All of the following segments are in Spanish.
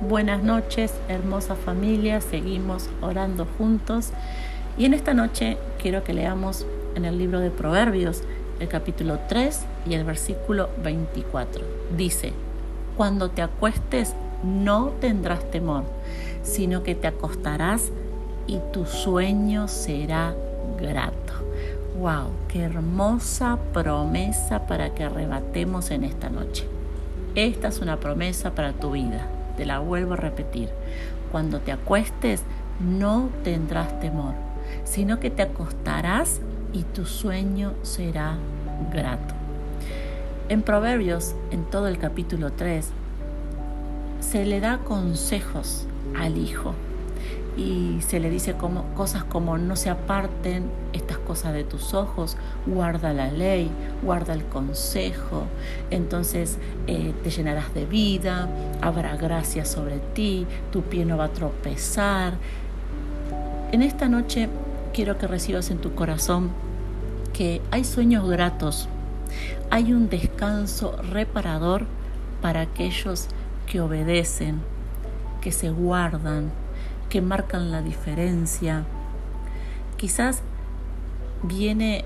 buenas noches, hermosa familia. Seguimos orando juntos. Y en esta noche quiero que leamos en el libro de Proverbios el capítulo 3 y el versículo 24. Dice, cuando te acuestes no tendrás temor, sino que te acostarás y tu sueño será grato. ¡Wow! ¡Qué hermosa promesa para que arrebatemos en esta noche! Esta es una promesa para tu vida. Te la vuelvo a repetir. Cuando te acuestes no tendrás temor, sino que te acostarás y tu sueño será grato. En Proverbios, en todo el capítulo 3, se le da consejos al hijo y se le dice como, cosas como no se aparten cosas de tus ojos, guarda la ley, guarda el consejo, entonces eh, te llenarás de vida, habrá gracia sobre ti, tu pie no va a tropezar. En esta noche quiero que recibas en tu corazón que hay sueños gratos, hay un descanso reparador para aquellos que obedecen, que se guardan, que marcan la diferencia. Quizás viene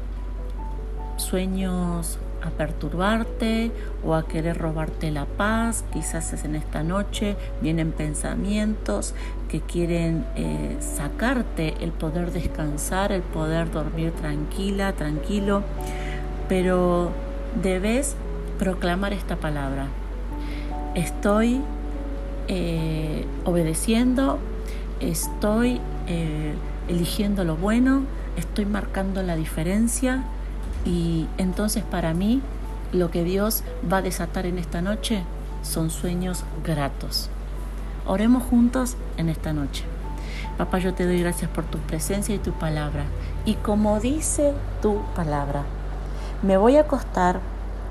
sueños a perturbarte o a querer robarte la paz, quizás es en esta noche, vienen pensamientos que quieren eh, sacarte el poder descansar, el poder dormir tranquila, tranquilo, pero debes proclamar esta palabra. Estoy eh, obedeciendo estoy eh, eligiendo lo bueno, estoy marcando la diferencia y entonces para mí lo que Dios va a desatar en esta noche son sueños gratos. Oremos juntos en esta noche. Papá, yo te doy gracias por tu presencia y tu palabra. Y como dice tu palabra, me voy a acostar,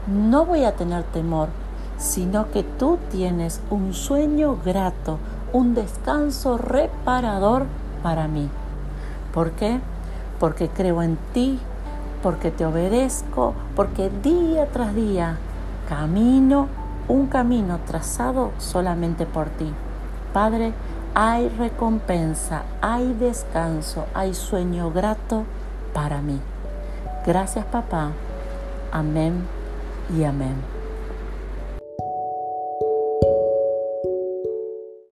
no voy a tener temor, sino que tú tienes un sueño grato, un descanso reparador para mí. ¿Por qué? Porque creo en ti, porque te obedezco, porque día tras día camino un camino trazado solamente por ti. Padre, hay recompensa, hay descanso, hay sueño grato para mí. Gracias papá. Amén y amén.